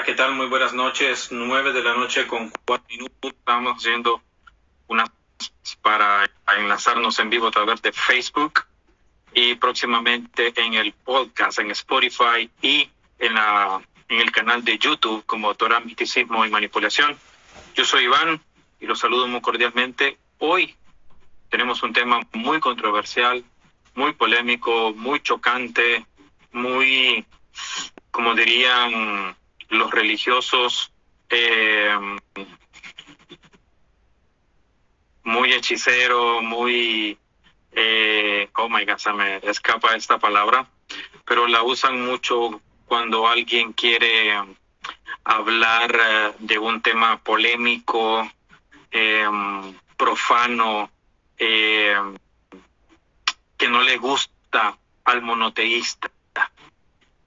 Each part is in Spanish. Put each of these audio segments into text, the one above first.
Hola, ¿qué tal? Muy buenas noches. Nueve de la noche con cuatro minutos. Estamos haciendo una para enlazarnos en vivo a través de Facebook y próximamente en el podcast, en Spotify y en, la, en el canal de YouTube como autora Miticismo y Manipulación. Yo soy Iván y los saludo muy cordialmente. Hoy tenemos un tema muy controversial, muy polémico, muy chocante, muy, como dirían los religiosos, eh, muy hechicero, muy, eh, oh my God, se me escapa esta palabra, pero la usan mucho cuando alguien quiere hablar eh, de un tema polémico, em, profano, em, que no le gusta al monoteísta.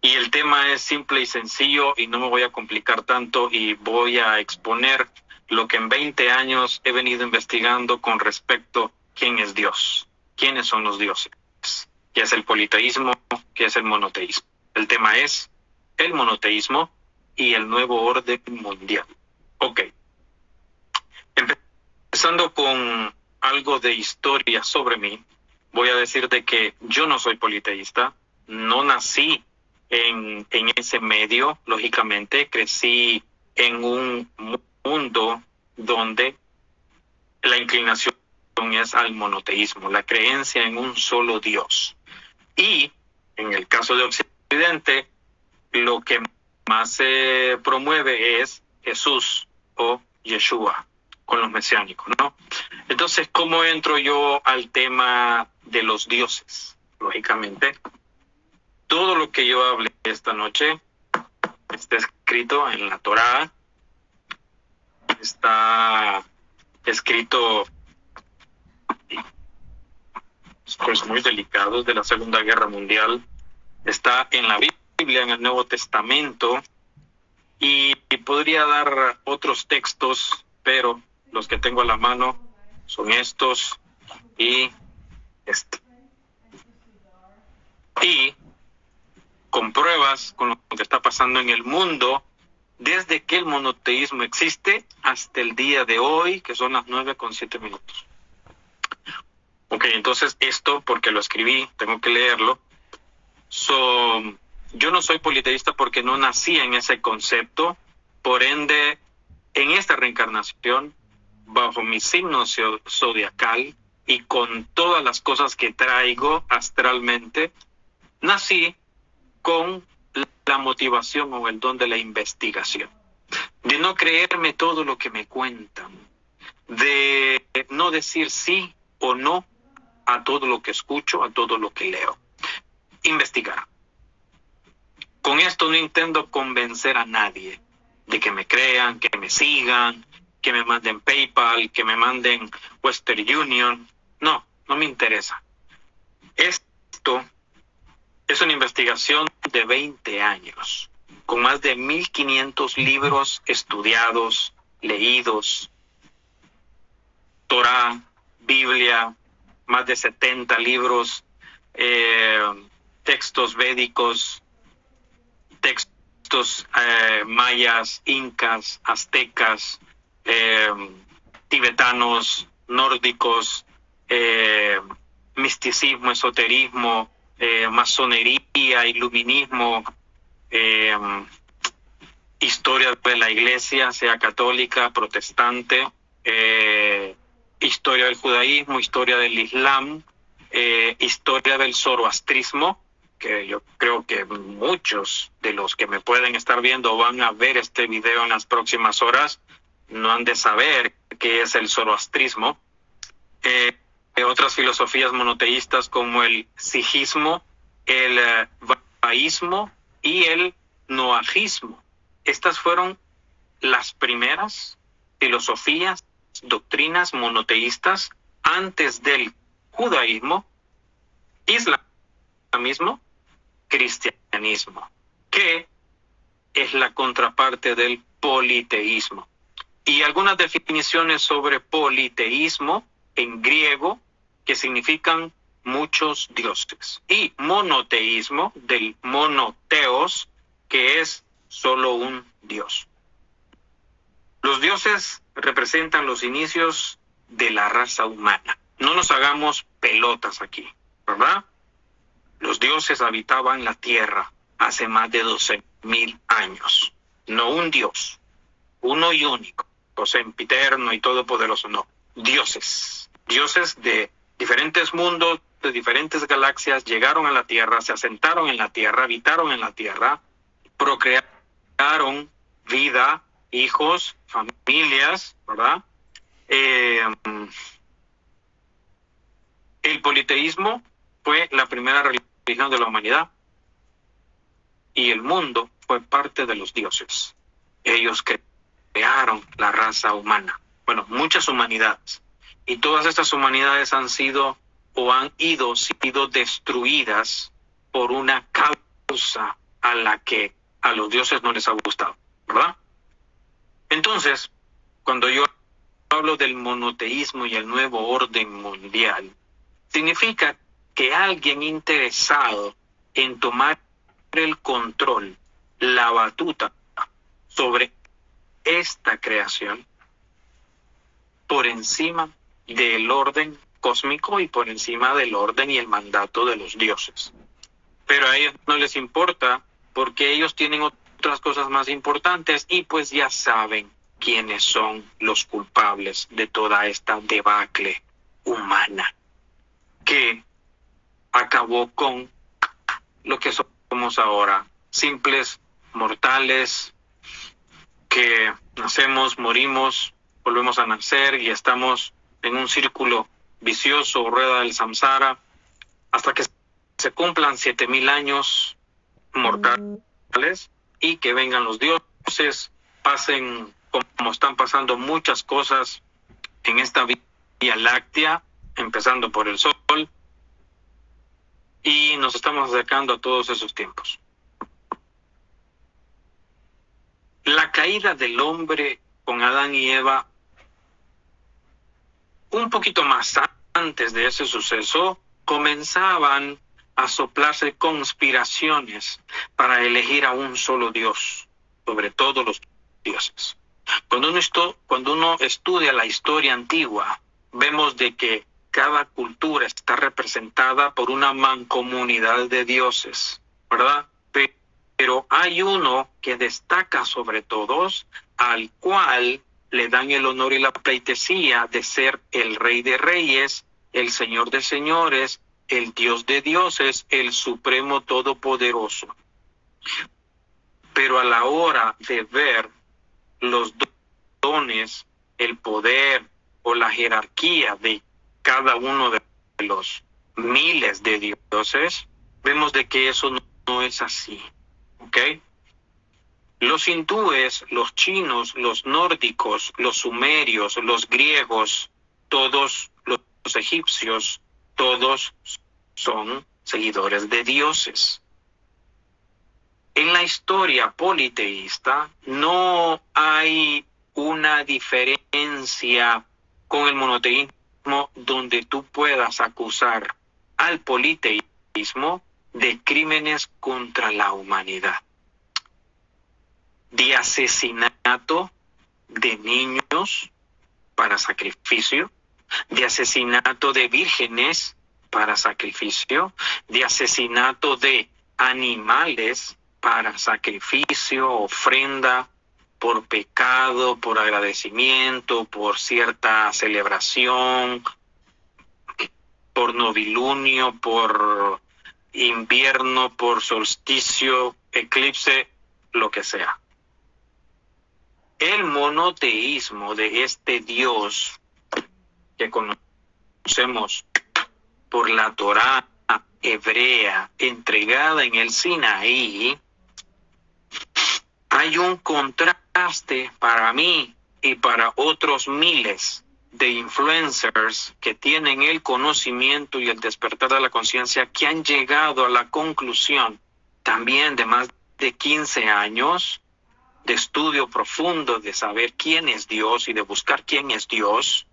Y el tema es simple y sencillo y no me voy a complicar tanto y voy a exponer lo que en 20 años he venido investigando con respecto a quién es Dios, quiénes son los dioses, qué es el politeísmo, qué es el monoteísmo. El tema es el monoteísmo y el nuevo orden mundial. Ok. Empezando con algo de historia sobre mí, voy a decir de que yo no soy politeísta, no nací en, ese medio, lógicamente, crecí en un mundo donde la inclinación es al monoteísmo, la creencia en un solo Dios. Y en el caso de Occidente, lo que más se promueve es Jesús o Yeshua con los mesiánicos, ¿no? Entonces, ¿cómo entro yo al tema de los dioses? Lógicamente, todo lo que yo hablé esta noche está escrito en la Torá, está escrito pues muy delicados de la Segunda Guerra Mundial, está en la Biblia, en el Nuevo Testamento, y, podría dar otros textos, pero los que tengo a la mano son estos y este. Y con pruebas con lo que está pasando en el mundo desde que el monoteísmo existe hasta el día de hoy, que son las nueve con siete minutos. Ok, entonces esto, porque lo escribí, tengo que leerlo. So, yo no soy politeísta porque no nací en ese concepto, por ende, en esta reencarnación, bajo mi signo zodiacal y con todas las cosas que traigo astralmente, nací con la motivación o el don de la investigación, de no creerme todo lo que me cuentan, de no decir sí o no a todo lo que escucho, a todo lo que leo. Investigar. Con esto no intento convencer a nadie de que me crean, que me sigan, que me manden PayPal, que me manden Western Union. No, no me interesa. Esto es una investigación de 20 años, con más de 1.500 libros estudiados, leídos, Torah, Biblia, más de 70 libros, eh, textos védicos, textos eh, mayas, incas, aztecas, eh, tibetanos, nórdicos, misticismo, esoterismo, eh, masonería, iluminismo, eh, historia de la iglesia, sea católica, protestante, eh, historia del judaísmo, historia del islam, historia del zoroastrismo, que yo creo que muchos de los que me pueden estar viendo van a ver este video en las próximas horas, no han de saber qué es el zoroastrismo. Eh, otras filosofías monoteístas como el sijismo, el eh, baísmo y el noajismo. Estas fueron las primeras filosofías, doctrinas monoteístas antes del judaísmo, islamismo, cristianismo, que es la contraparte del politeísmo. Y algunas definiciones sobre politeísmo en griego que significan muchos dioses. Y monoteísmo del monoteos, que es solo un Dios. Los dioses representan los inicios de la raza humana. No nos hagamos pelotas aquí, ¿verdad? Los dioses habitaban la tierra hace más de 12 mil años. No un dios, uno y único, sempiterno y todopoderoso, no. Dioses, dioses de diferentes mundos, de diferentes galaxias, llegaron a la tierra, se asentaron en la tierra, habitaron en la tierra, procrearon vida, hijos, familias, ¿verdad? Eh, el politeísmo fue la primera religión de la humanidad y el mundo fue parte de los dioses. Ellos crearon la raza humana, bueno, muchas humanidades. Y todas estas humanidades han sido o han ido, sido destruidas por una causa a la que a los dioses no les ha gustado, ¿verdad? Entonces, cuando yo hablo del monoteísmo y el nuevo orden mundial, significa que alguien interesado en tomar el control, la batuta sobre esta creación por encima del orden cósmico y por encima del orden y el mandato de los dioses. Pero a ellos no les importa porque ellos tienen otras cosas más importantes y pues ya saben quiénes son los culpables de toda esta debacle humana que acabó con lo que somos ahora, simples mortales que nacemos, morimos, volvemos a nacer y estamos en un círculo vicioso, rueda del samsara, hasta que se cumplan siete mil años mortales y que vengan los dioses, pasen como están pasando muchas cosas en esta Vía Láctea, empezando por el Sol, y nos estamos acercando a todos esos tiempos. La caída del hombre con Adán y Eva, un poquito más antes de ese suceso, comenzaban a soplarse conspiraciones para elegir a un solo Dios sobre todos los dioses. Cuando uno, cuando uno estudia la historia antigua, vemos de que cada cultura está representada por una mancomunidad de dioses, ¿verdad? Pero hay uno que destaca sobre todos, al cual le dan el honor y la pleitesía de ser el rey de reyes, el señor de señores, el Dios de dioses, el Supremo Todopoderoso. Pero a la hora de ver los dones, el poder o la jerarquía de cada uno de los miles de dioses, vemos de que eso no, es así. ¿Ok? Los hindúes, los chinos, los nórdicos, los sumerios, los griegos, todos los egipcios, todos son seguidores de dioses. En la historia politeísta no hay una diferencia con el monoteísmo donde tú puedas acusar al politeísmo de crímenes contra la humanidad, de asesinato de niños para sacrificio, de asesinato de vírgenes para sacrificio, de asesinato de animales para sacrificio, ofrenda, por pecado, por agradecimiento, por cierta celebración, por novilunio, por invierno, por solsticio, eclipse, lo que sea. El monoteísmo de este Dios que conocemos por la Torá hebrea entregada en el Sinaí, hay un contraste para mí y para otros miles de influencers que tienen el conocimiento y el despertar de la conciencia que han llegado a la conclusión también de más de 15 años de estudio profundo, de saber quién es Dios y de buscar quién es Dios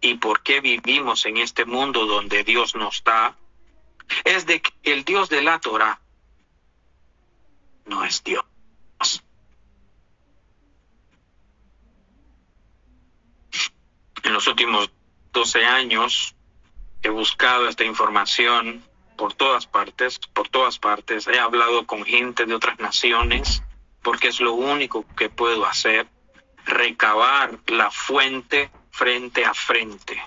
y por qué vivimos en este mundo donde Dios nos da, es de que el Dios de la Torah no es Dios. En los últimos 12 años he buscado esta información por todas partes, por todas partes. He hablado con gente de otras naciones porque es lo único que puedo hacer, recabar la fuente frente a frente.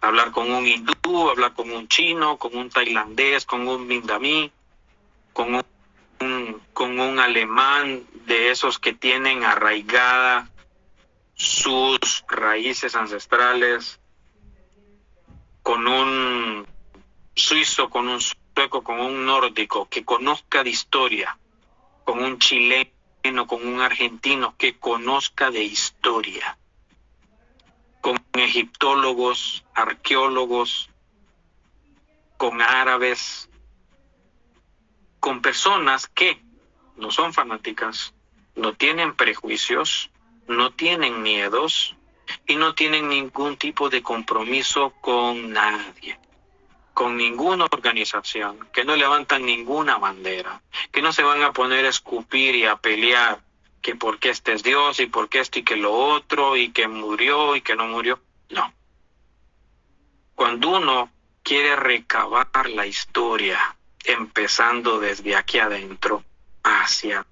Hablar con un hindú, hablar con un chino, con un tailandés, con un mindamí, con un, con un alemán de esos que tienen arraigada sus raíces ancestrales, con un suizo, con un sueco, con un nórdico, que conozca de historia, con un chileno, con un argentino, que conozca de historia, con egiptólogos, arqueólogos, con árabes, con personas que no son fanáticas, no tienen prejuicios, no tienen miedos y no tienen ningún tipo de compromiso con nadie con ninguna organización, que no levantan ninguna bandera, que no se van a poner a escupir y a pelear que porque este es Dios y porque esto y que lo otro y que murió y que no murió. No. Cuando uno quiere recabar la historia, empezando desde aquí adentro hacia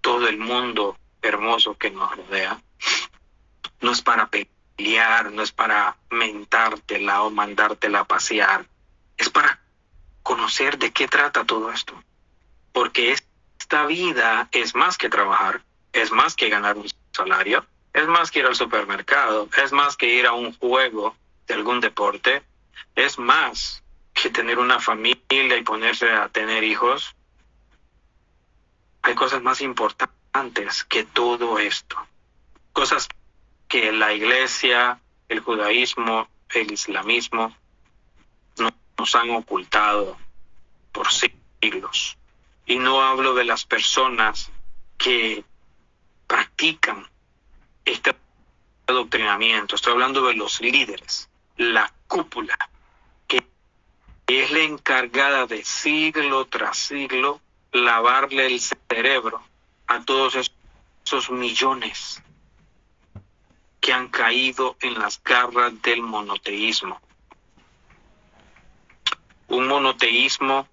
todo el mundo hermoso que nos rodea, no es para pelear, no es para mentártela o mandártela pasear, es para conocer de qué trata todo esto. Porque esta vida es más que trabajar, es más que ganar un salario, es más que ir al supermercado, es más que ir a un juego de algún deporte, es más que tener una familia y ponerse a tener hijos. Hay cosas más importantes que todo esto. Cosas que la iglesia, el judaísmo, el islamismo nos han ocultado por siglos. Y no hablo de las personas que practican este adoctrinamiento, estoy hablando de los líderes, la cúpula, que es la encargada de siglo tras siglo lavarle el cerebro a todos esos millones que han caído en las garras del monoteísmo un monoteísmo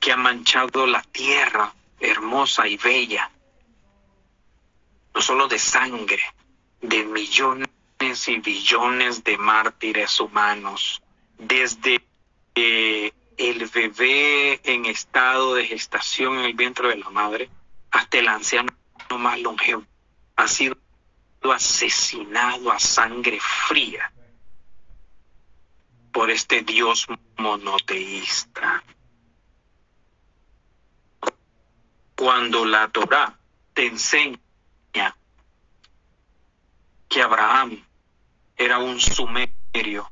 que ha manchado la tierra hermosa y bella, no solo de sangre, de millones y billones de mártires humanos, desde eh, el bebé en estado de gestación en el vientre de la madre hasta el anciano más longevo, ha sido asesinado a sangre fría por este Dios monoteísta. Cuando la Torah te enseña que Abraham era un sumerio,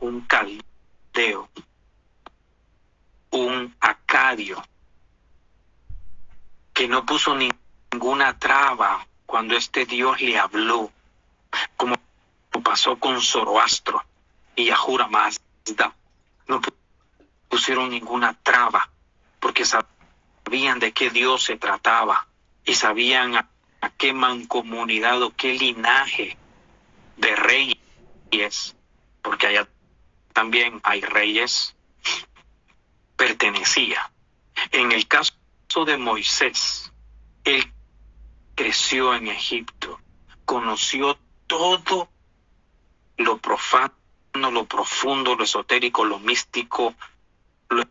un caldeo, un acadio, que no puso ninguna traba cuando este Dios le habló, como pasó con Zoroastro y Ahura más no pusieron ninguna traba porque sabían de qué Dios se trataba y sabían a, qué mancomunidad o qué linaje de reyes, porque allá también hay reyes, pertenecía. En el caso de Moisés, él creció en Egipto, conoció todo lo profano lo profundo, lo esotérico, lo místico, lo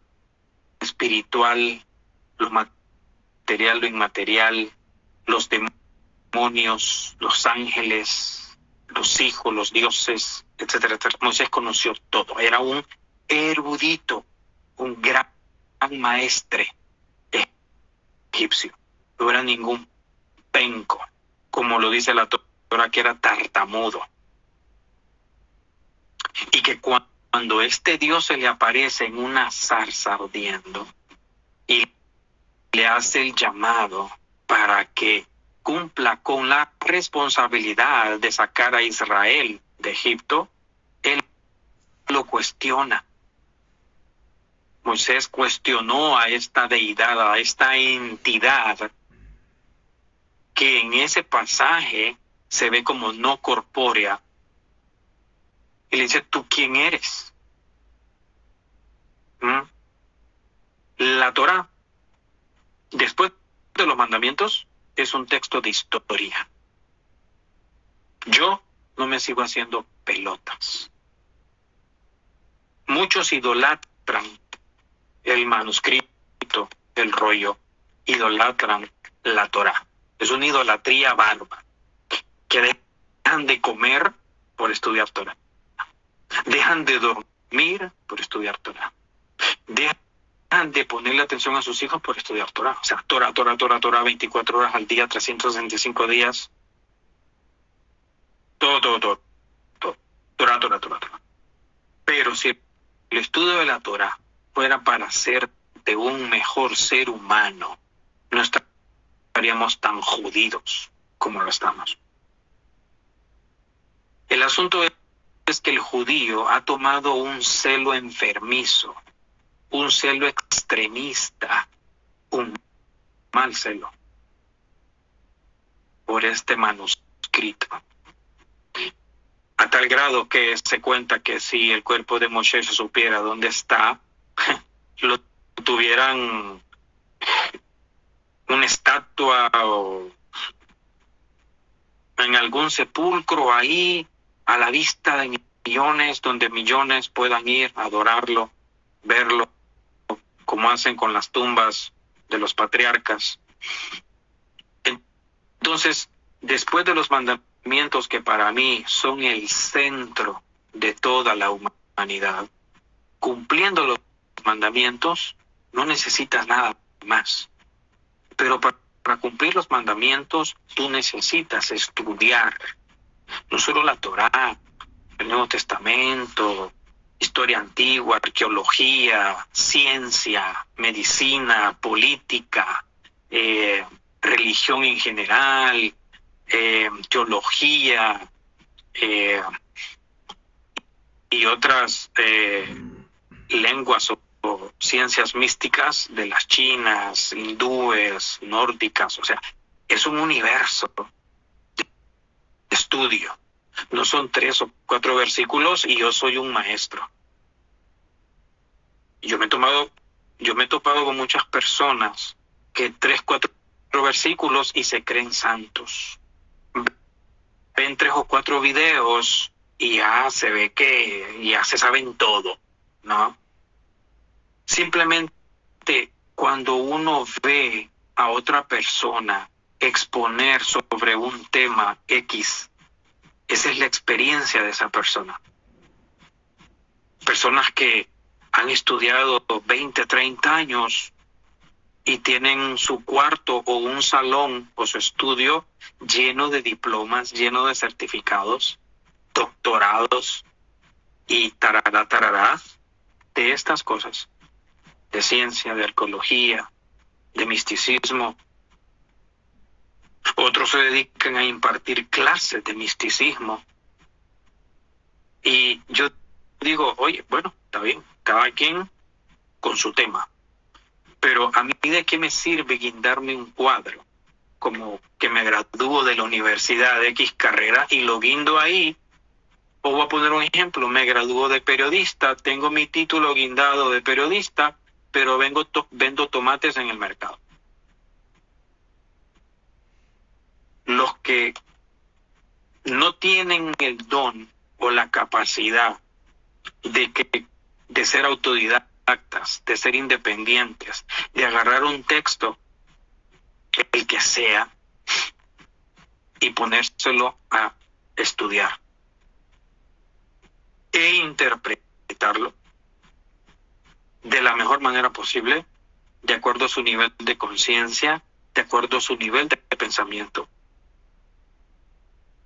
espiritual, lo material, lo inmaterial, los demonios, los ángeles, los hijos, los dioses, etcétera. Moisés conoció todo. Era un erudito, un gran maestre egipcio. No era ningún penco, como lo dice la Torah, que era tartamudo y que cuando este Dios se le aparece en una zarza ardiendo y le hace el llamado para que cumpla con la responsabilidad de sacar a Israel de Egipto, él lo cuestiona. Moisés cuestionó a esta deidad, a esta entidad que en ese pasaje se ve como no corpórea, y le dice, ¿tú quién eres? ¿Mm? La Torah, después de los mandamientos, es un texto de historia. Yo no me sigo haciendo pelotas. Muchos idolatran el manuscrito, el rollo, idolatran la Torah. Es una idolatría barba. Que dejan de comer por estudiar Torah. Dejan de dormir por estudiar Torah. Dejan de ponerle atención a sus hijos por estudiar Torah. O sea, Torah, Torah, Torah, Torah, 24 horas al día, 365 días. Todo, todo, todo. todo. Torah, Torah, Torah, Torah. Pero si el estudio de la Torah fuera para hacerte un mejor ser humano, no estaríamos tan jodidos como lo estamos. El asunto es que el judío ha tomado un celo enfermizo, un celo extremista, un mal celo por este manuscrito. A tal grado que se cuenta que si el cuerpo de Moshe se supiera dónde está, lo tuvieran una estatua o en algún sepulcro ahí a la vista de millones, donde millones puedan ir a adorarlo, verlo, como hacen con las tumbas de los patriarcas. Entonces, después de los mandamientos que para mí son el centro de toda la humanidad, cumpliendo los mandamientos, no necesitas nada más. Pero para, cumplir los mandamientos, tú necesitas estudiar, no solo la Torá, el Nuevo Testamento, historia antigua, arqueología, ciencia, medicina, política, eh, religión en general, eh, teología eh, y otras lenguas o, ciencias místicas de las chinas, hindúes, nórdicas, o sea, es un universo estudio. No son tres o cuatro versículos y yo soy un maestro. Yo me he tomado, yo me he topado con muchas personas que tres, cuatro versículos y se creen santos. Ven tres o cuatro videos y ya se ve que ya se saben todo. ¿no? Simplemente cuando uno ve a otra persona exponer sobre un tema X, esa es la experiencia de esa persona. Personas que han estudiado 20, 30 años y tienen su cuarto o un salón o su estudio lleno de diplomas, lleno de certificados, doctorados y tarará, tarará, de estas cosas, de ciencia, de arqueología, de misticismo. Otros se dedican a impartir clases de misticismo. Y yo digo, oye, bueno, está bien, cada quien con su tema. Pero a mí de qué me sirve guindarme un cuadro, como que me gradúo de la universidad de X carrera y lo guindo ahí o voy a poner un ejemplo, me graduó de periodista, tengo mi título guindado de periodista, pero vengo vendo tomates en el mercado. Los que no tienen el don o la capacidad de, que, de ser autodidactas, de ser independientes, de agarrar un texto, el que sea, y ponérselo a estudiar e interpretarlo de la mejor manera posible, de acuerdo a su nivel de conciencia, de acuerdo a su nivel de pensamiento.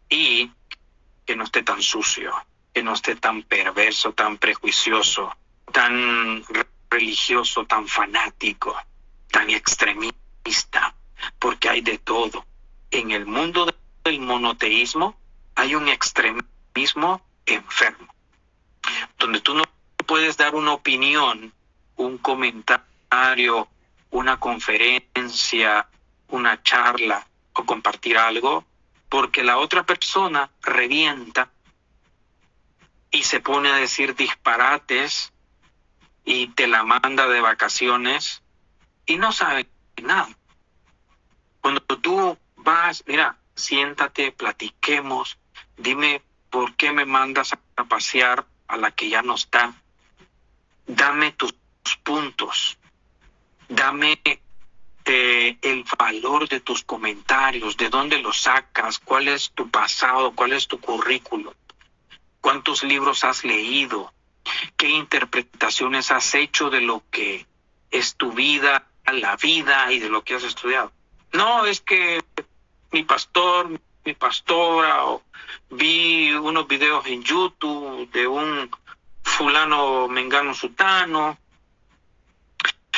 Y que no esté tan sucio, que no esté tan perverso, tan prejuicioso, tan religioso, tan fanático, tan extremista, porque hay de todo. En el mundo del monoteísmo hay un extremismo enfermo donde tú no puedes dar una opinión, un comentario, una conferencia, una charla o compartir algo, porque la otra persona revienta y se pone a decir disparates y te la manda de vacaciones y no sabe nada. Cuando tú vas, mira, siéntate, platiquemos, dime por qué me mandas a pasear a la que ya no está. Dame tus puntos, dame el valor de tus comentarios, de dónde los sacas, cuál es tu pasado, cuál es tu currículum, cuántos libros has leído, qué interpretaciones has hecho de lo que es tu vida, la vida y de lo que has estudiado. No, es que mi pastor, mi pastora, o vi unos videos en YouTube de un fulano mengano sutano.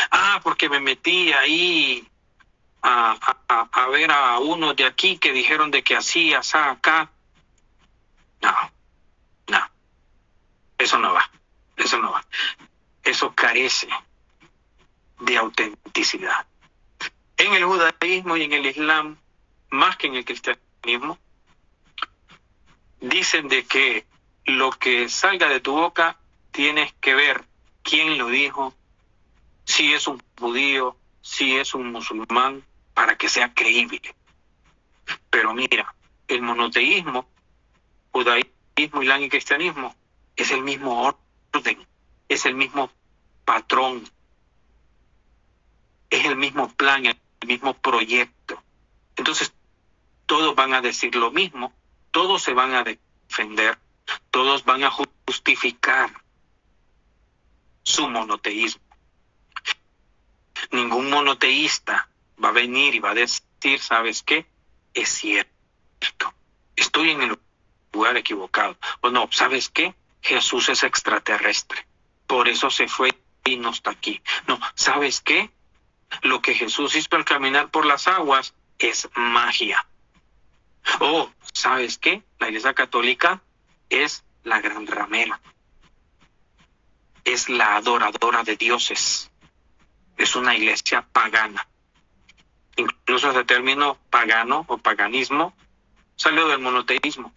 Ah, porque me metí ahí a, a, ver a uno de aquí que dijeron de que así, asá, acá. No, no, eso no va, eso no va. Eso carece de autenticidad. En el judaísmo y en el islam, más que en el cristianismo, dicen de que lo que salga de tu boca tienes que ver quién lo dijo, si es un judío, si es un musulmán, para que sea creíble. Pero mira, el monoteísmo, judaísmo, islam y cristianismo es el mismo orden, es el mismo patrón, es el mismo plan, el mismo proyecto. Entonces, todos van a decir lo mismo, todos se van a defender, todos van a justificar su monoteísmo. Ningún monoteísta va a venir y va a decir, ¿sabes qué? Es cierto, estoy en el lugar equivocado. O no, ¿sabes qué? Jesús es extraterrestre, por eso se fue y no está aquí. No, ¿sabes qué? Lo que Jesús hizo al caminar por las aguas es magia. Oh, ¿sabes qué? La Iglesia Católica es la gran ramera. Es la adoradora de dioses. Es una iglesia pagana. Incluso ese término pagano o paganismo salió del monoteísmo.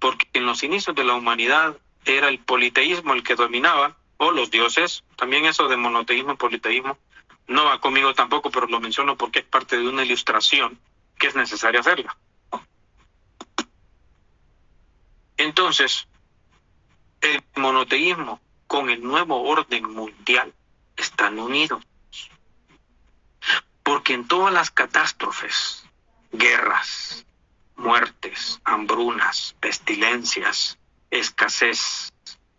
Porque en los inicios de la humanidad era el politeísmo el que dominaba, o los dioses, también eso de monoteísmo y politeísmo, no va conmigo tampoco, pero lo menciono porque es parte de una ilustración que es necesaria hacerla. Entonces, el monoteísmo con el nuevo orden mundial están unidos. Porque en todas las catástrofes, guerras, muertes, hambrunas, pestilencias, escasez,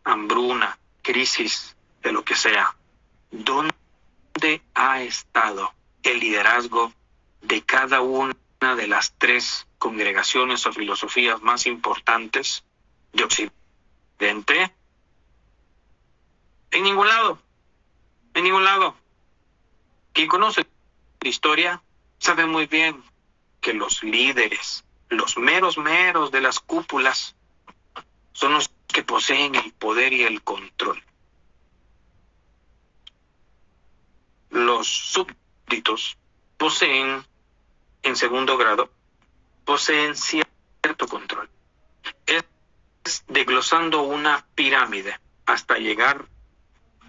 hambruna, crisis, de lo que sea, ¿dónde ha estado el liderazgo de cada una de las tres congregaciones o filosofías más importantes de Occidente? En ningún lado, en ningún lado. Quien conoce la historia sabe muy bien que los líderes, los meros meros de las cúpulas, son los que poseen el poder y el control. los súbditos poseen, en segundo grado, poseen cierto control. Es desglosando una pirámide hasta llegar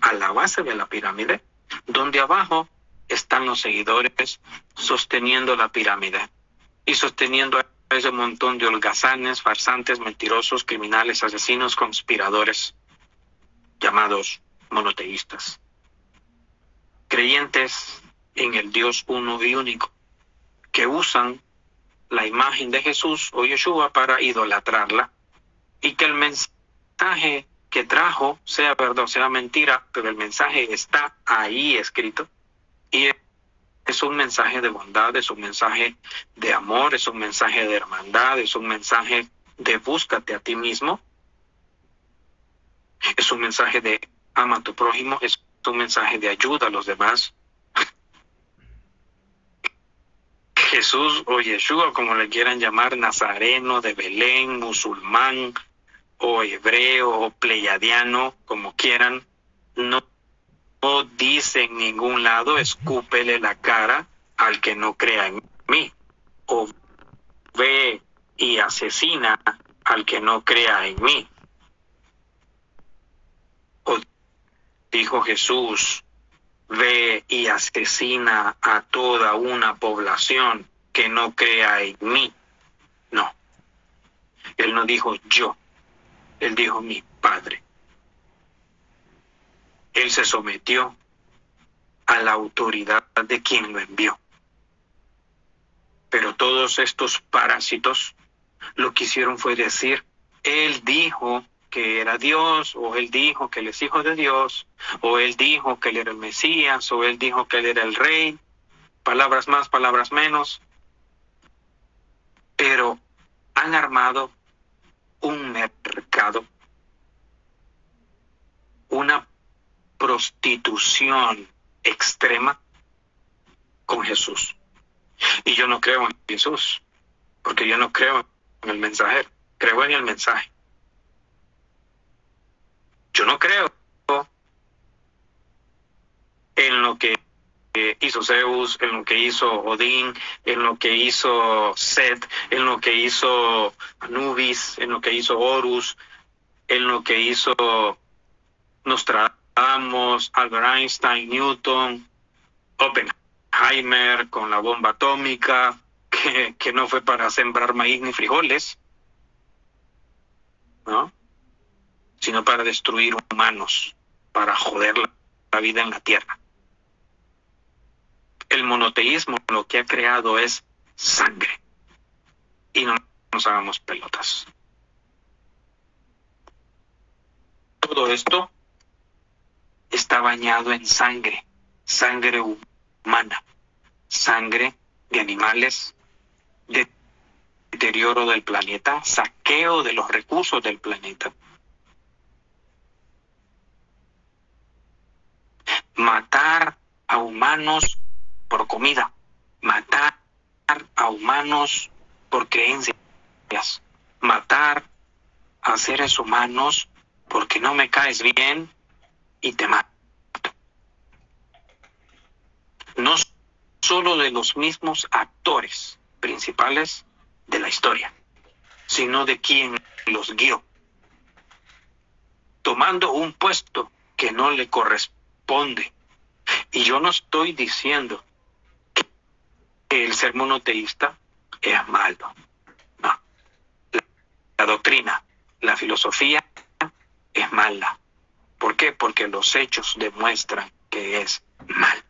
a la base de la pirámide, donde abajo están los seguidores sosteniendo la pirámide y sosteniendo a ese montón de holgazanes, farsantes, mentirosos, criminales, asesinos, conspiradores, llamados monoteístas creyentes en el Dios uno y único, que usan la imagen de Jesús o Yeshua para idolatrarla y que el mensaje que trajo sea verdad sea mentira, pero el mensaje está ahí escrito y es un mensaje de bondad, es un mensaje de amor, es un mensaje de hermandad, es un mensaje de búscate a ti mismo, es un mensaje de ama a tu prójimo, es un mensaje de ayuda a los demás. Jesús o Yeshua, como le quieran llamar, nazareno de Belén, musulmán o hebreo o pleiadiano, como quieran, no, no dice en ningún lado escúpele la cara al que no crea en mí, o ve y asesina al que no crea en mí. O dijo Jesús, ve y asesina a toda una población que no crea en mí. No. Él no dijo yo él dijo mi Padre. Él se sometió a la autoridad de quien lo envió. Pero todos estos parásitos lo que hicieron fue decir, Él dijo que era Dios, o Él dijo que Él es hijo de Dios, o Él dijo que Él era el Mesías, o Él dijo que Él era el Rey, palabras más, palabras menos. Pero han armado un una prostitución extrema con Jesús. Y yo no creo en Jesús, porque yo no creo en el mensajero, creo en el mensaje. Yo no creo en lo que hizo Zeus, en lo que hizo Odín, en lo que hizo Seth, en lo que hizo Anubis, en lo que hizo Horus, en lo que hizo Nostradamus, Albert Einstein, Newton, Oppenheimer con la bomba atómica, que, que no fue para sembrar maíz ni frijoles, ¿no? sino para destruir humanos, para joder la vida en la tierra el monoteísmo lo que ha creado es sangre. Y no nos hagamos pelotas. Todo esto está bañado en sangre, sangre humana, sangre de animales, de deterioro del planeta, saqueo de los recursos del planeta. Matar a humanos por comida, matar a humanos por creencias, matar a seres humanos porque no me caes bien y te mato. No solo de los mismos actores principales de la historia, sino de quien los guió, tomando un puesto que no le corresponde. Y yo no estoy diciendo el ser monoteísta es malo. La doctrina, la filosofía es mala. ¿Por qué? Porque los hechos demuestran que es mal.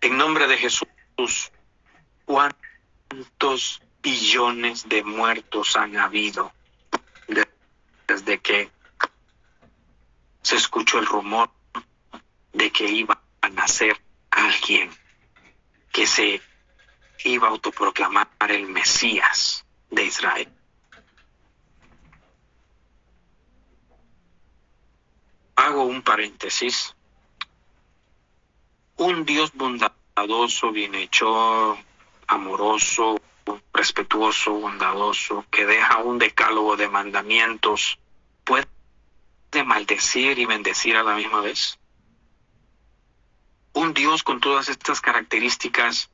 En nombre de Jesús, ¿cuántos billones de muertos han habido desde que se escuchó el rumor de que iba a nacer alguien que se iba a autoproclamar el Mesías de Israel. Hago un paréntesis. Un Dios bondadoso, bienhechor, amoroso, respetuoso, bondadoso, que deja un decálogo de mandamientos, puede maldecir y bendecir a la misma vez un Dios con todas estas características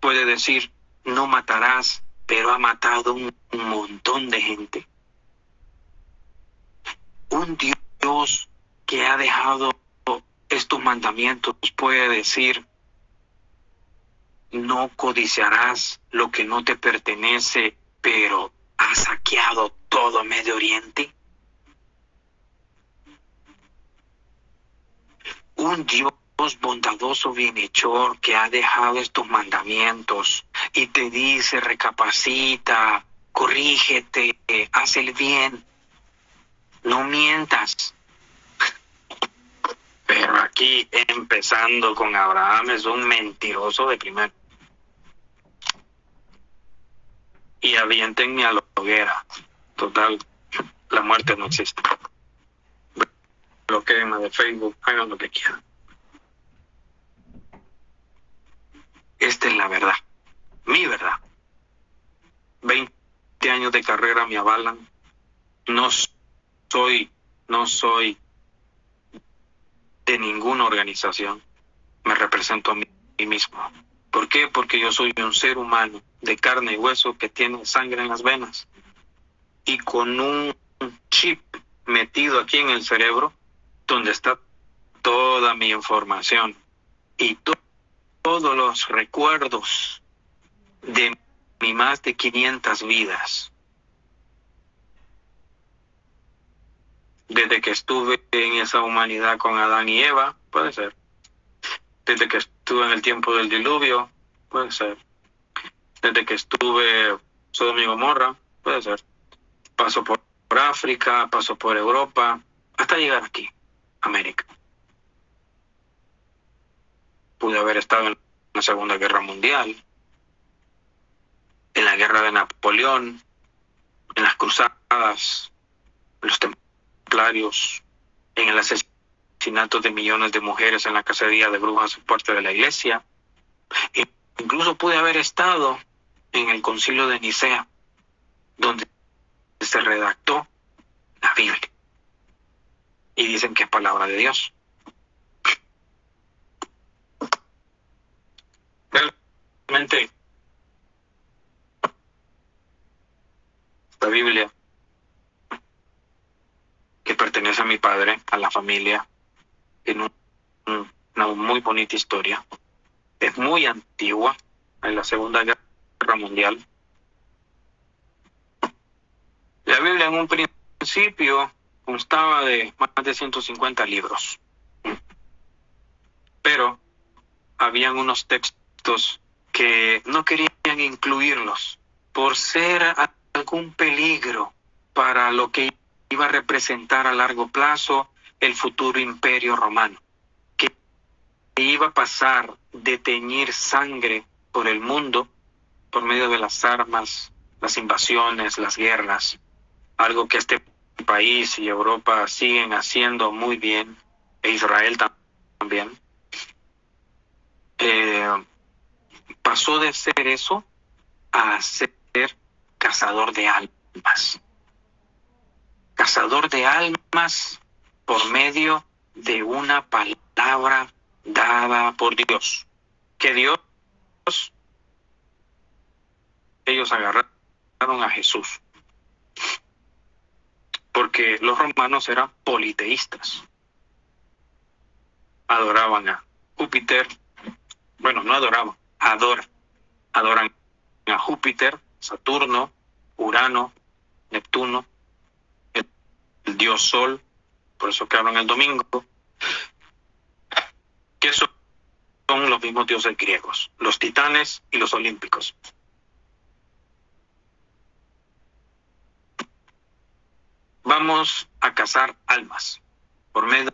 puede decir, no matarás, pero ha matado un, montón de gente. Un Dios que ha dejado estos mandamientos puede decir, no codiciarás lo que no te pertenece, pero ha saqueado todo Medio Oriente. Un Dios bondadoso bienhechor que ha dejado estos mandamientos y te dice recapacita, corrígete, haz el bien, no mientas. Pero aquí empezando con Abraham es un mentiroso de primero. Y avientenme a la hoguera. Total, la muerte no existe. Bloqueenme de Facebook, hagan lo que quieran. Esta es la verdad, mi verdad. Veinte de carrera me avalan. No soy, no soy de ninguna organización. Me represento a mí mismo. ¿Por qué? Porque yo soy un ser humano de carne y hueso que tiene sangre en las venas y con un chip metido aquí en el cerebro donde está toda mi información y todos los recuerdos de mi más de 500 vidas. Desde que estuve en esa humanidad con Adán y Eva, puede ser. Desde que estuve en el tiempo del diluvio, puede ser. Desde que estuve Sodom y Gomorra, puede ser. Paso por África, paso por Europa, hasta llegar aquí, América. Pude haber estado en la Segunda Guerra Mundial, en la Guerra de Napoleón, en las cruzadas, en los templarios, en el asesinato de millones de mujeres en la cacería de brujas parte de la iglesia. E incluso pude haber estado en el concilio de Nicea, donde se redactó la Biblia. Y dicen que es palabra de Dios. Realmente, la Biblia, que pertenece a mi padre, a la familia, tiene una muy bonita historia. Es muy antigua, en la Segunda Guerra Mundial. La Biblia en un principio constaba de más de 150 libros, pero habían unos textos que no querían incluirlos por ser algún peligro para lo que iba a representar a largo plazo el futuro imperio romano, que iba a pasar de teñir sangre por el mundo por medio de las armas, las invasiones, las guerras, algo que este país y Europa siguen haciendo muy bien, e Israel también. Eh, pasó de ser eso a ser cazador de almas. Cazador de almas por medio de una palabra dada por Dios. Que Dios, ellos agarraron a Jesús. Porque los romanos eran politeístas. Adoraban a Júpiter. Bueno, no adoraban, adoran. Adoran a Júpiter, Saturno, Urano, Neptuno, dios Sol, por eso que hablan el domingo, que son, los mismos dioses griegos, los titanes y los olímpicos. Vamos a cazar almas por medio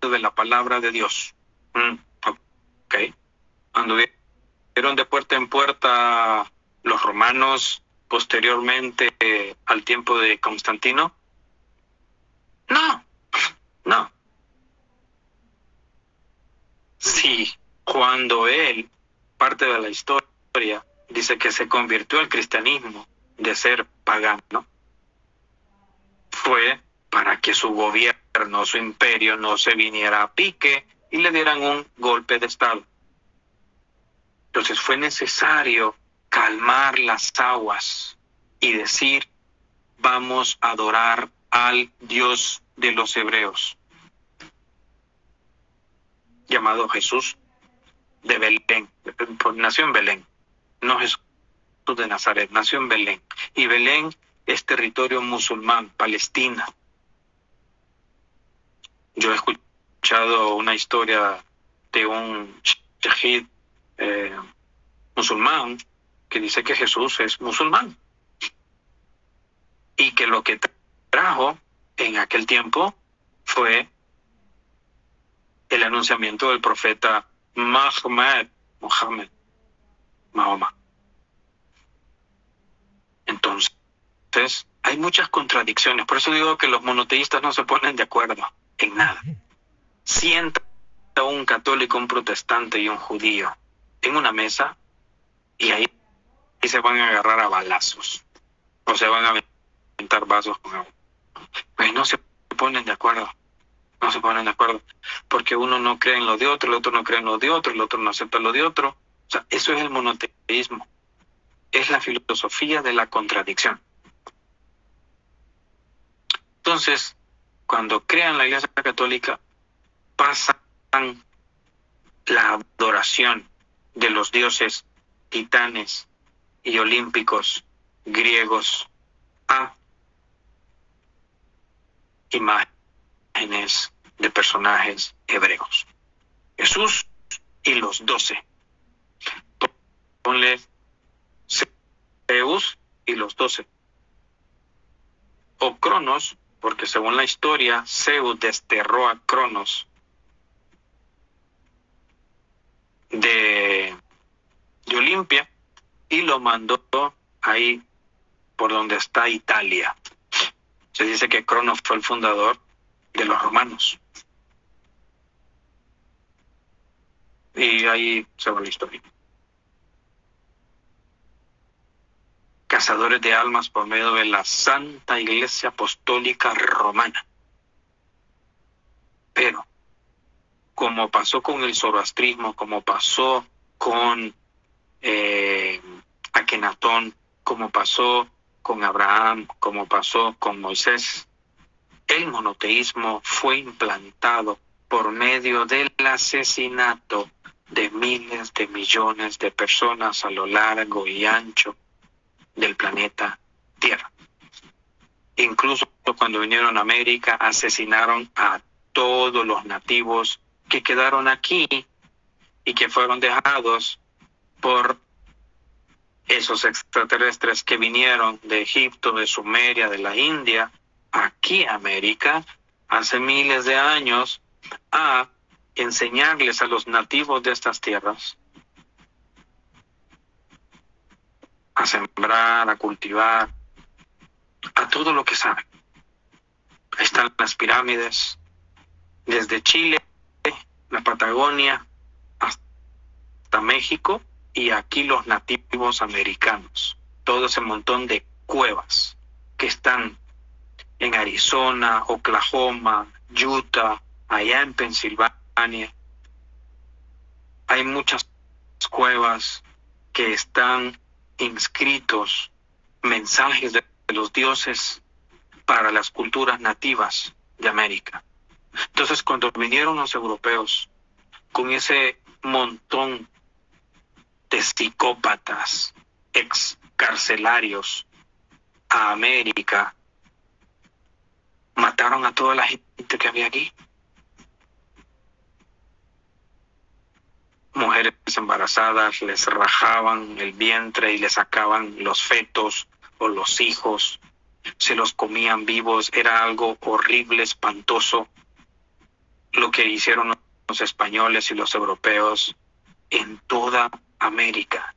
de la palabra de Dios. Mm, ok. Anduvieron de puerta en puerta los romanos posteriormente eh, al tiempo de Constantino? No, no. Sí, cuando él, parte de la historia, dice que se convirtió al cristianismo de ser pagano, fue para que su gobierno, su imperio no se viniera a pique y le dieran un golpe de Estado. Entonces fue necesario calmar las aguas y decir, vamos a adorar al Dios de los hebreos, llamado Jesús de Belén, nació en Belén, no Jesús de Nazaret, nació en Belén. Y Belén es territorio musulmán, Palestina. Yo he escuchado una historia de un shahid eh, musulmán que dice que Jesús es musulmán y que lo que trajo en aquel tiempo fue el anunciamiento del profeta Muhammad, Muhammad, Mahoma. Entonces, hay muchas contradicciones. Por eso digo que los monoteístas no se ponen de acuerdo en nada. Sienta un católico, un protestante y un judío en una mesa y ahí se van a agarrar a balazos o se van a aventar vasos con agua. Pues no se ponen de acuerdo, no se ponen de acuerdo, porque uno no cree en lo de otro, el otro no cree en lo de otro, el otro no acepta lo de otro. O sea, eso es el monoteísmo, es la filosofía de la contradicción. Entonces, cuando crean la Iglesia Católica, pasan la adoración de los dioses titanes y olímpicos griegos a imágenes de personajes hebreos. Jesús y los doce. Ponle Zeus y los doce. O Cronos, porque según la historia, Zeus desterró a Cronos de, de Olimpia y lo mandó ahí por donde está Italia. Se dice que Cronos fue el fundador de los romanos. Y ahí se va la historia. Cazadores de almas por medio de la Santa Iglesia Apostólica Romana. Pero, como pasó con el zoroastrismo, como pasó con eh, Akenatón, como pasó con Abraham, como pasó con Moisés, el monoteísmo fue implantado por medio del asesinato de miles de millones de personas a lo largo y ancho del planeta Tierra. Incluso cuando vinieron a América asesinaron a todos los nativos que quedaron aquí y que fueron dejados por esos extraterrestres que vinieron de Egipto, de Sumeria, de la India, aquí América, hace miles de años, a enseñarles a los nativos de estas tierras a sembrar, a cultivar, a todo lo que saben. Están las pirámides, desde Chile, la Patagonia, hasta México y aquí los nativos americanos. Todo ese montón de cuevas que están en Arizona, Oklahoma, Utah, allá en Pensilvania hay muchas cuevas que están inscritos mensajes de los dioses para las culturas nativas de América. Entonces, cuando vinieron los europeos con ese montón de psicópatas, excarcelarios a América, mataron a toda la gente que había aquí. mujeres embarazadas les rajaban el vientre y les sacaban los fetos o los hijos, se los comían vivos, era algo horrible, espantoso. Lo que hicieron los españoles y los europeos en toda América.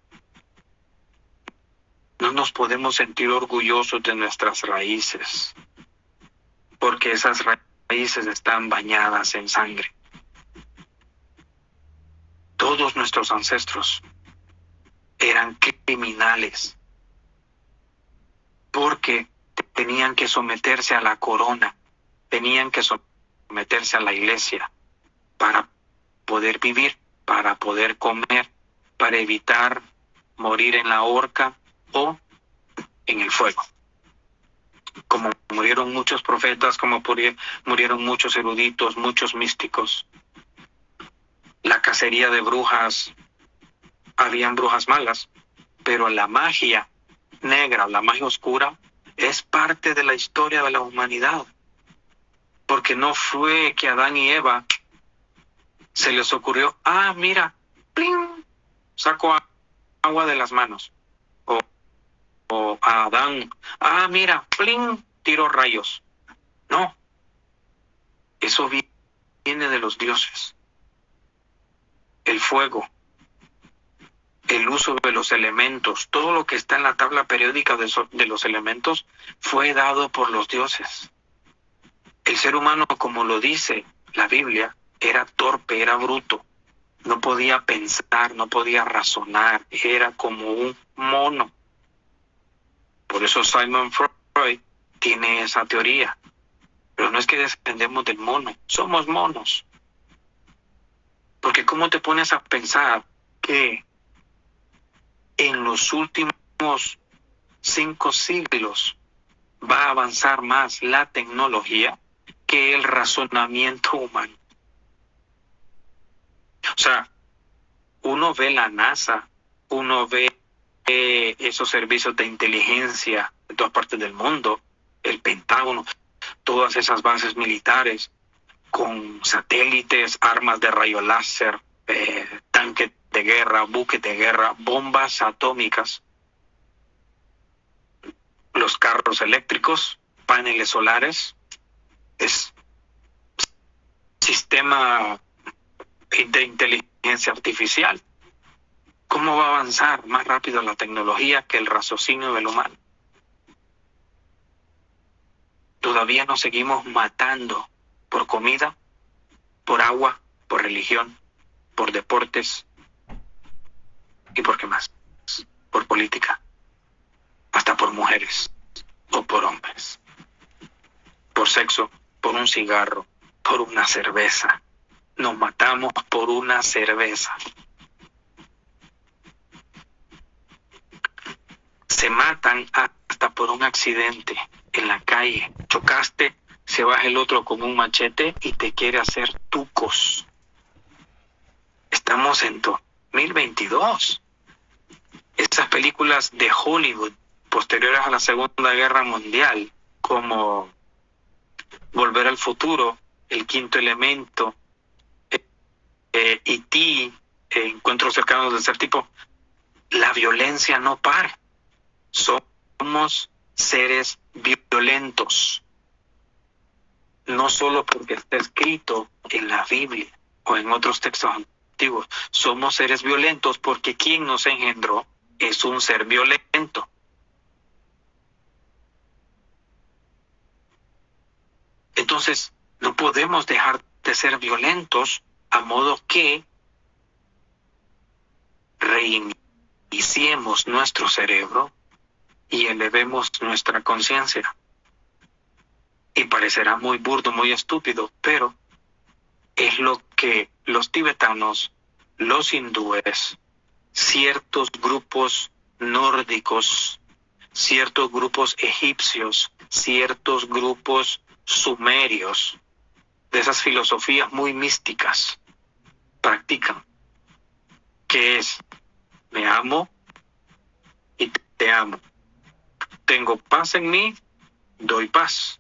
No nos podemos sentir orgullosos de nuestras raíces, porque esas raíces están bañadas en sangre todos nuestros ancestros eran criminales porque tenían que someterse a la corona, tenían que someterse a la iglesia para poder vivir, para poder comer, para evitar morir en la horca o en el fuego. Como murieron muchos profetas, como murieron muchos eruditos, muchos místicos, la cacería de brujas, habían brujas malas, pero la magia negra, la magia oscura, es parte de la historia de la humanidad. Porque no fue que Adán y Eva se les ocurrió, ah, mira, ¡pling! Sacó agua de las manos. O, o a Adán, ah, mira, ¡pling! tiró rayos. No, eso viene de los dioses el fuego, el uso de los elementos, todo lo que está en la tabla periódica de, de, los elementos fue dado por los dioses. El ser humano, como lo dice la Biblia, era torpe, era bruto, no podía pensar, no podía razonar, era como un mono. Por eso Simon Freud tiene esa teoría. Pero no es que dependemos del mono, somos monos. Porque ¿cómo te pones a pensar que en los últimos cinco siglos va a avanzar más la tecnología que el razonamiento humano? O sea, uno ve la NASA, uno ve eh, esos servicios de inteligencia de todas partes del mundo, el Pentágono, todas esas bases militares con satélites, armas de rayo láser, eh, tanques de guerra, buques de guerra, bombas atómicas, los carros eléctricos, paneles solares, es sistema de inteligencia artificial. ¿Cómo va a avanzar más rápido la tecnología que el raciocinio del humano? Todavía nos seguimos matando por comida, por agua, por religión, por deportes y por qué más, por política, hasta por mujeres o por hombres, por sexo, por un cigarro, por una cerveza. Nos matamos por una cerveza. Se matan hasta por un accidente en la calle. Chocaste, se baja el otro con un machete y te quiere hacer tucos. Estamos en 2022. Esas películas de Hollywood posteriores a la Segunda Guerra Mundial, como Volver al Futuro, El Quinto Elemento, eh, y ti, eh, encuentros cercanos de ser tipo, la violencia no para. Somos seres violentos. No solo porque está escrito en la Biblia o en otros textos antiguos. Somos seres violentos porque quien nos engendró es un ser violento. Entonces, no podemos dejar de ser violentos a modo que reiniciemos nuestro cerebro y elevemos nuestra conciencia. Y parecerá muy burdo, muy estúpido, pero es lo que los tibetanos, los hindúes, ciertos grupos nórdicos, ciertos grupos egipcios, ciertos grupos sumerios, de esas filosofías muy místicas, practican, que es, me amo y te amo. Tengo paz en mí, doy paz.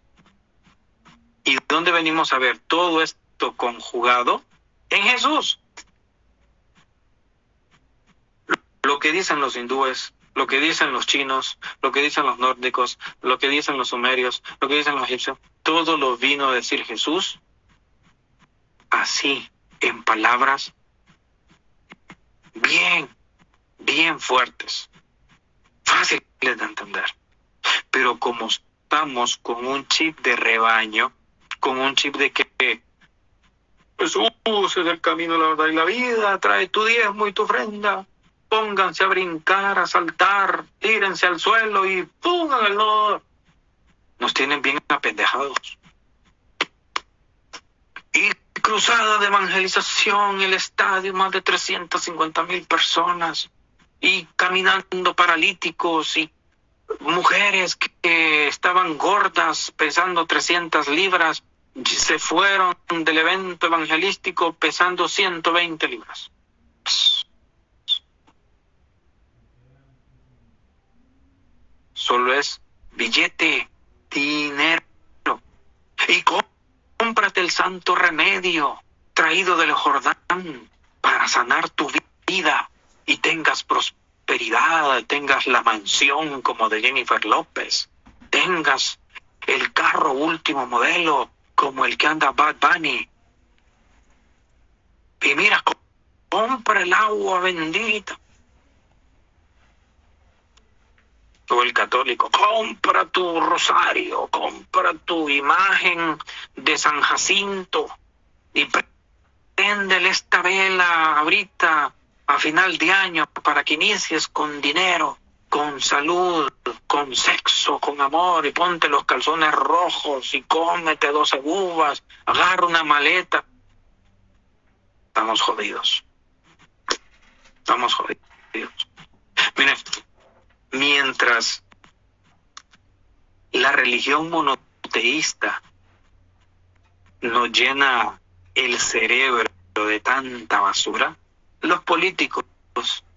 ¿Y dónde venimos a ver todo esto conjugado? En Jesús. Lo que dicen los hindúes, lo que dicen los chinos, lo que dicen los nórdicos, lo que dicen los sumerios, lo que dicen los egipcios, todo lo vino a decir Jesús así, en palabras bien, bien fuertes, fáciles de entender. Pero como estamos con un chip de rebaño, con un chip de que Jesús es el camino, la verdad y la vida, trae tu diezmo y tu ofrenda, pónganse a brincar, a saltar, tírense al suelo y pongan el. Nos tienen bien apendejados. Y cruzada de evangelización, el estadio, más de 350 mil personas, y caminando paralíticos y mujeres que estaban gordas, pesando 300 libras, se fueron del evento evangelístico pesando 120 libras. Solo es billete, dinero. Y Cómprate el santo remedio traído del Jordán para sanar tu vida y tengas prosperidad, tengas la mansión como de Jennifer López, tengas el carro último modelo como el que anda Bad Bunny. Y mira, compra el agua bendita o el católico, compra tu rosario, compra tu imagen de San Jacinto y préndele esta vela ahorita a final de año para que inicies con dinero, con salud, con sexo, con amor y ponte los calzones rojos y cómete 12 uvas, agarra una maleta. Estamos jodidos. Estamos jodidos. Mira, mientras la religión monoteísta nos llena el cerebro de tanta basura, los políticos,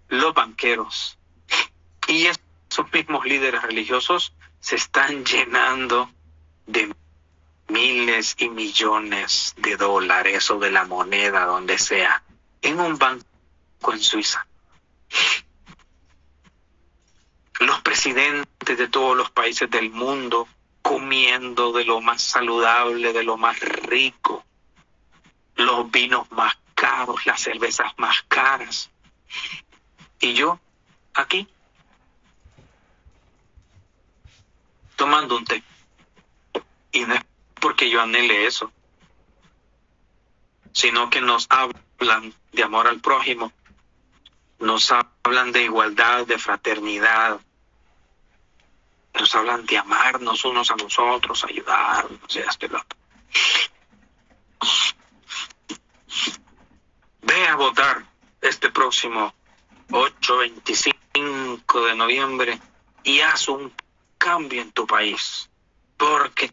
los banqueros y esos mismos líderes religiosos se están llenando de miles y millones de dólares o de la moneda, donde sea, en un banco en Suiza. Los presidentes de todos los países del mundo comiendo de lo más saludable, de lo más rico, los vinos más caros, las cervezas más caras. Y yo aquí tomando un té. Y no es porque yo anhele eso, sino que nos hablan de amor al prójimo, nos hablan de igualdad, de fraternidad, nos hablan de amarnos unos a nosotros, ayudarnos, esto y lo otro. Ve a votar este próximo 8-25 de noviembre y haz un cambio en tu país, porque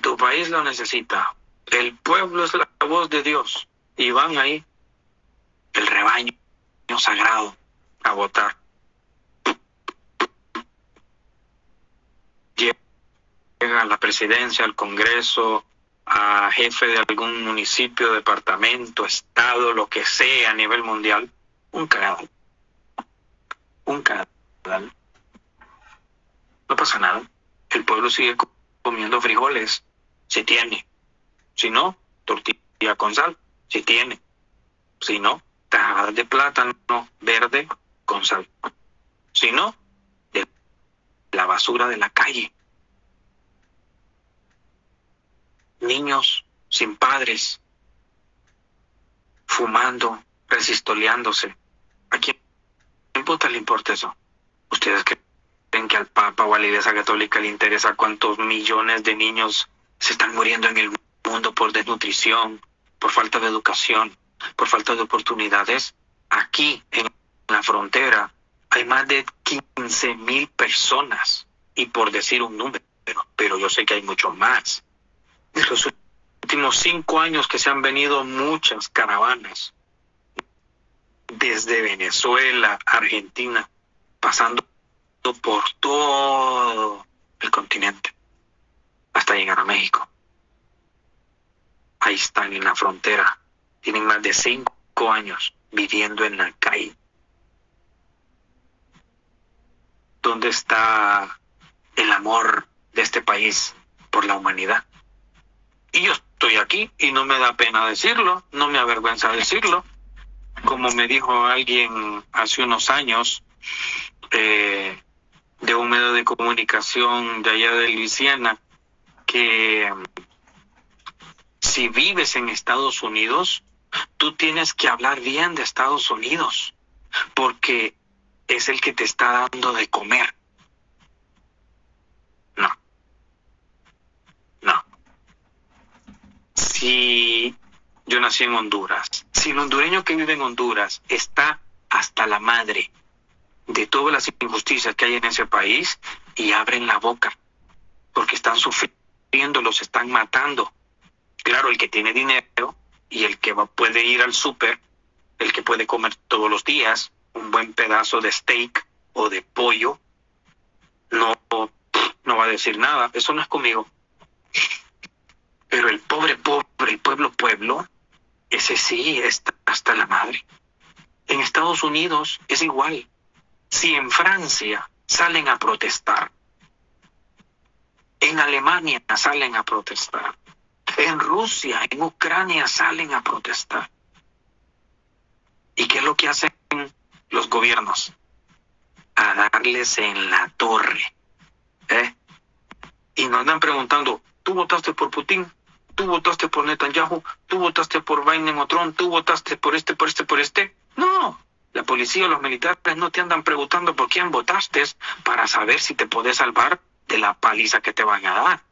tu país lo necesita. El pueblo es la voz de Dios y van ahí el rebaño sagrado a votar. A la presidencia, al Congreso, a jefe de algún municipio, departamento, estado, lo que sea a nivel mundial, un cagadal. Un cagadal. No pasa nada. El pueblo sigue comiendo frijoles si tiene. Si no, tortilla con sal, si tiene. Si no, tajadas de plátano verde con sal. Si no, de la basura de la calle. Niños sin padres, fumando, resistoleándose. ¿A quién, quién puta le importa eso? ¿Ustedes creen que al Papa o a la Iglesia Católica le interesa cuántos millones de niños se están muriendo en el mundo por desnutrición, por falta de educación, por falta de oportunidades? Aquí, en la frontera, hay más de 15 mil personas, y por decir un número, pero yo sé que hay mucho más. En los últimos cinco años que se han venido muchas caravanas desde Venezuela, Argentina, pasando por todo el continente hasta llegar a México. Ahí están en la frontera. Tienen más de cinco años viviendo en la calle. ¿Dónde está el amor de este país por la humanidad? Y yo estoy aquí y no me da pena decirlo, no me avergüenza decirlo. Como me dijo alguien hace unos años, eh, de un medio de comunicación de allá de Luisiana, que si vives en Estados Unidos, tú tienes que hablar bien de Estados Unidos, porque es el que te está dando de comer. No. No. Si yo nací en Honduras, si el hondureño que vive en Honduras está hasta la madre de todas las injusticias que hay en ese país y abren la boca porque están sufriendo, los están matando. Claro, el que tiene dinero y el que va, puede ir al súper, el que puede comer todos los días un buen pedazo de steak o de pollo, no, no va a decir nada. Eso no es conmigo. Pero el pobre, pobre, el pueblo, pueblo, ese sí está hasta la madre. En Estados Unidos es igual. Si en Francia salen a protestar, en Alemania salen a protestar, en Rusia, en Ucrania salen a protestar. ¿Y qué es lo que hacen los gobiernos? A darles en la torre. ¿eh? Y nos andan preguntando, ¿tú votaste por Putin? ¿Tú votaste por Netanyahu? ¿Tú votaste por Biden o Trump? ¿Tú votaste por este, por este, por este? No, la policía los militares no te andan preguntando por quién votaste para saber si te puedes salvar de la paliza que te van a dar.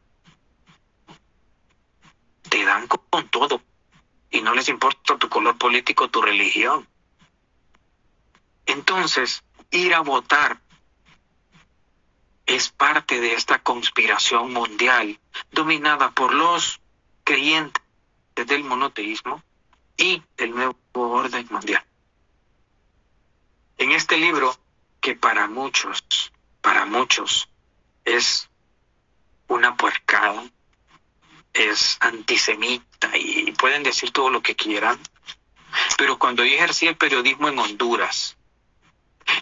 Te dan con todo y no les importa tu color político, tu religión. Entonces, ir a votar es parte de esta conspiración mundial dominada por los creyentes del monoteísmo y el nuevo orden mundial. En este libro, que para muchos, para muchos, es una puercada, es antisemita y pueden decir todo lo que quieran, pero cuando yo ejercí el periodismo en Honduras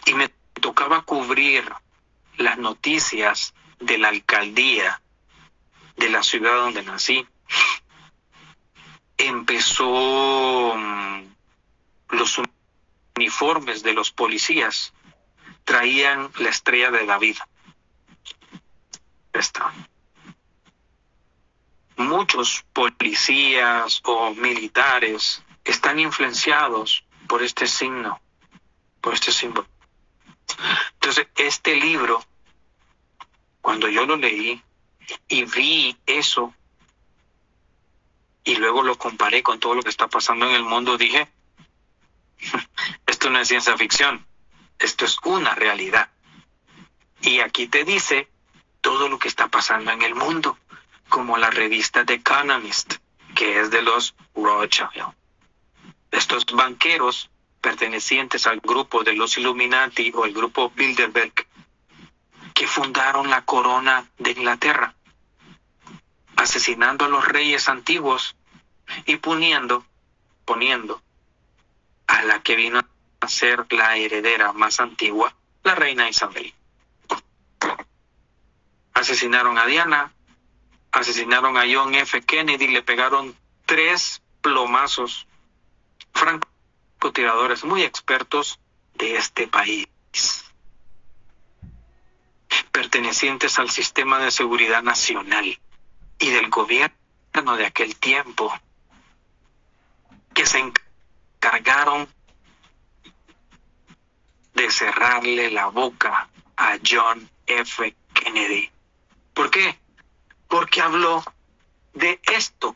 y me tocaba cubrir las noticias de la alcaldía de la ciudad donde nací, empezó mm, los uniformes de los policías traían la estrella de David. Esta. Muchos policías o militares están influenciados por este signo, por este símbolo. Entonces, este libro, cuando yo lo leí y vi eso, y luego lo comparé con todo lo que está pasando en el mundo, dije, esto no es ciencia ficción, esto es una realidad. Y aquí te dice todo lo que está pasando en el mundo, como la revista The Economist, que es de los Rothschild. Estos banqueros pertenecientes al grupo de los Illuminati o el grupo Bilderberg, que fundaron la corona de Inglaterra, asesinando a los reyes antiguos y poniendo, poniendo a la que vino a ser la heredera más antigua, la reina Isabel. Asesinaron a Diana, asesinaron a John F. Kennedy, le pegaron tres plomazos francotiradores muy expertos de este país, pertenecientes al sistema de seguridad nacional y del gobierno de aquel tiempo, que se encargaron de cerrarle la boca a John F. Kennedy. ¿Por qué? Porque habló de esto.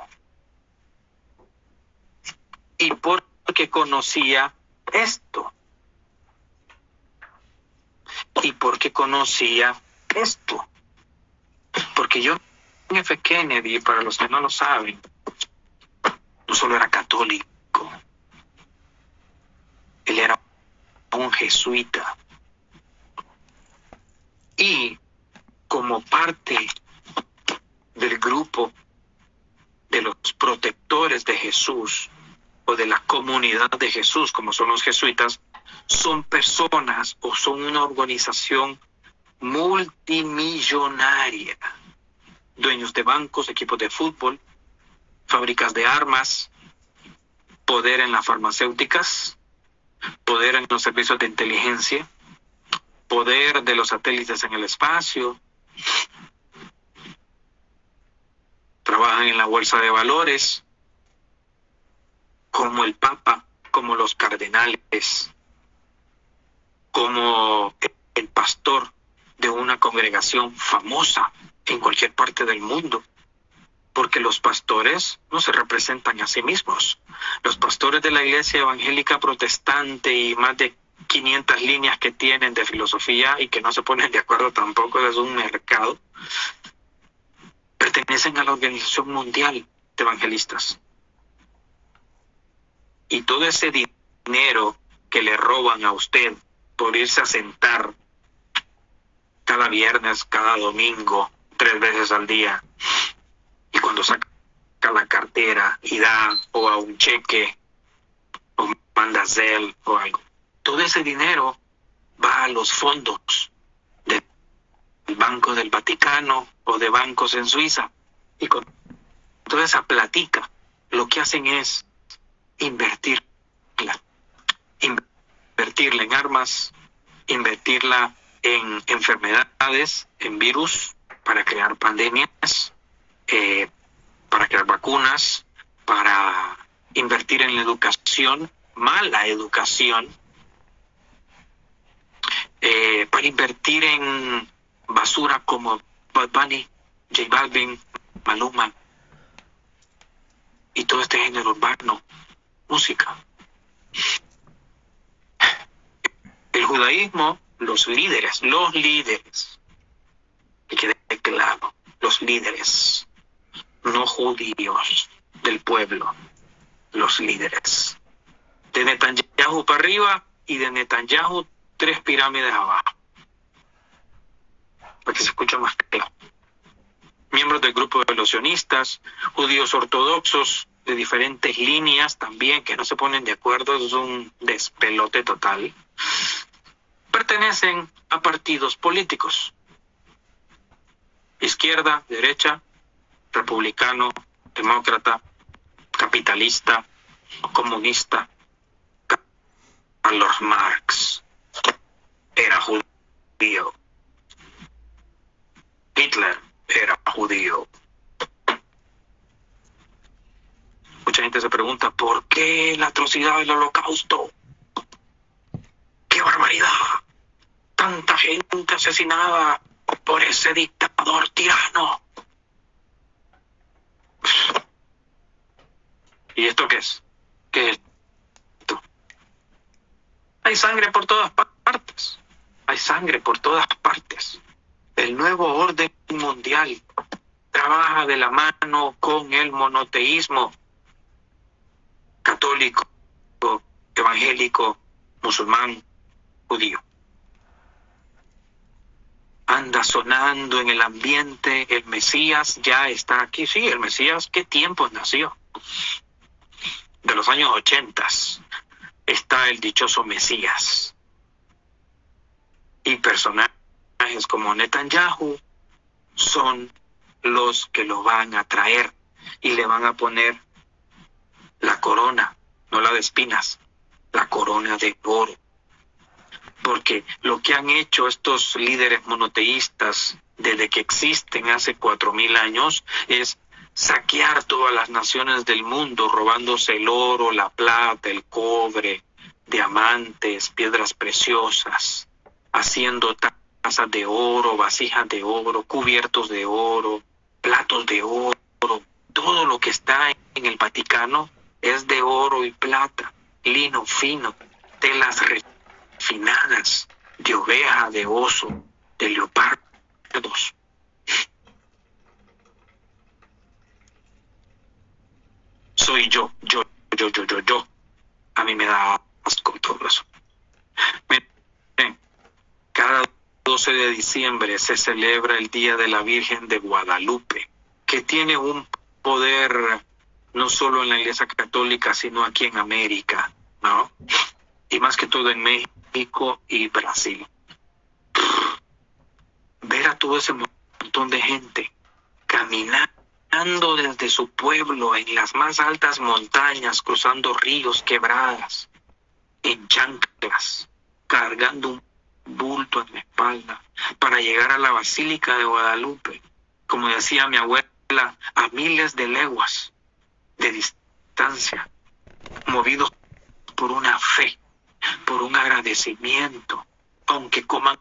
Y porque conocía esto. Y porque conocía esto. Porque John F. Kennedy, para los que no lo saben, no solo era católico, él era un jesuita. Y como parte del grupo de los protectores de Jesús o de la comunidad de Jesús, como son los jesuitas, son personas o son una organización multimillonaria, dueños de bancos, equipos de fútbol, fábricas de armas, poder en las farmacéuticas, poder en los servicios de inteligencia, poder de los satélites en el espacio, trabajan en la bolsa de valores, como el Papa, como los cardenales, como el pastor de una congregación famosa en cualquier parte del mundo porque los pastores no se representan a sí mismos. Los pastores de la iglesia evangélica protestante y más de 500 líneas que tienen de filosofía y que no se ponen de acuerdo tampoco es un mercado, pertenecen a la Organización Mundial de Evangelistas. Y todo ese dinero que le roban a usted por irse a sentar cada viernes, cada domingo, tres veces al día, y cuando saca la cartera y da o a un cheque o manda Zelle o algo, todo ese dinero va a los fondos del Banco del Vaticano o de bancos en Suiza. Y con toda esa platica lo que hacen es invertirla, invertirla en armas, invertirla en enfermedades, en virus para crear pandemias, eh, para crear vacunas, para invertir en la educación, mala educación, eh, para invertir en basura como Bad Bunny, J Balvin, Maluma y todo este género urbano, música. El judaísmo, los líderes, los líderes, los líderes no judíos del pueblo, los líderes. De Netanyahu para arriba y de Netanyahu tres pirámides abajo. Para que se escuche más claro. Miembros del grupo de los sionistas, judíos ortodoxos de diferentes líneas también que no se ponen de acuerdo, es un despelote total. Pertenecen a partidos políticos. Izquierda, derecha, republicano, demócrata, capitalista, comunista. Carlos Marx era judío. Hitler era judío. Mucha gente se pregunta, ¿por qué la atrocidad del holocausto? ¡Qué barbaridad! Tanta gente asesinada por ese dictador ¿Y esto qué es? ¿Qué es esto? Hay sangre por todas partes. Hay sangre por todas partes. El nuevo orden mundial trabaja de la mano con el monoteísmo católico, evangélico, musulmán, judío. Anda sonando en el ambiente, el Mesías ya está aquí. Sí, el Mesías, ¿qué tiempo nació? De los años ochentas está el dichoso Mesías. Y personajes como Netanyahu son los que lo van a traer y le van a poner la corona, no la de espinas, la corona de oro. Porque lo que han hecho estos líderes monoteístas desde que existen hace cuatro mil años es saquear todas las naciones del mundo, robándose el oro, la plata, el cobre, diamantes, piedras preciosas, haciendo tazas de oro, vasijas de oro, cubiertos de oro, platos de oro, todo lo que está en el Vaticano es de oro y plata, lino fino, telas refinadas, de oveja, de oso, de leopardos. Soy yo, yo, yo, yo, yo, yo. A mí me da asco todo eso. cada 12 de diciembre se celebra el Día de la Virgen de Guadalupe, que tiene un poder no solo en la Iglesia Católica, sino aquí en América, ¿no? Y más que todo en México y Brasil. Ver a todo ese montón de gente caminando desde su pueblo en las más altas montañas, cruzando ríos, quebradas, en chanclas, cargando un bulto en la espalda para llegar a la Basílica de Guadalupe, como decía mi abuela, a miles de leguas de distancia, movidos por una fe, por un agradecimiento, aunque coman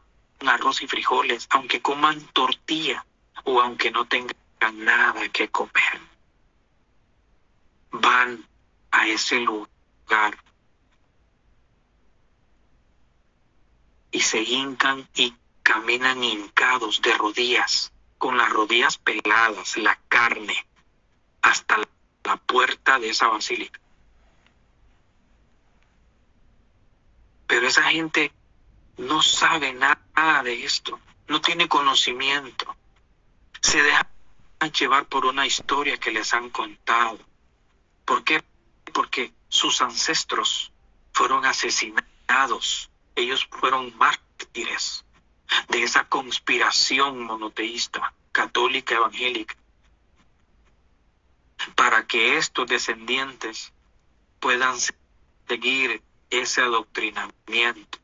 arroz y frijoles, aunque coman tortilla o aunque no tengan nada que comer. Van a ese lugar y se hincan y caminan hincados de rodillas, con las rodillas peladas, la carne, hasta la puerta de esa basílica. Pero esa gente no sabe nada de esto, no tiene conocimiento. Se deja llevar por una historia que les han contado. ¿Por qué? Porque sus ancestros fueron asesinados, ellos fueron mártires de esa conspiración monoteísta, católica, evangélica para que estos descendientes puedan seguir ese adoctrinamiento.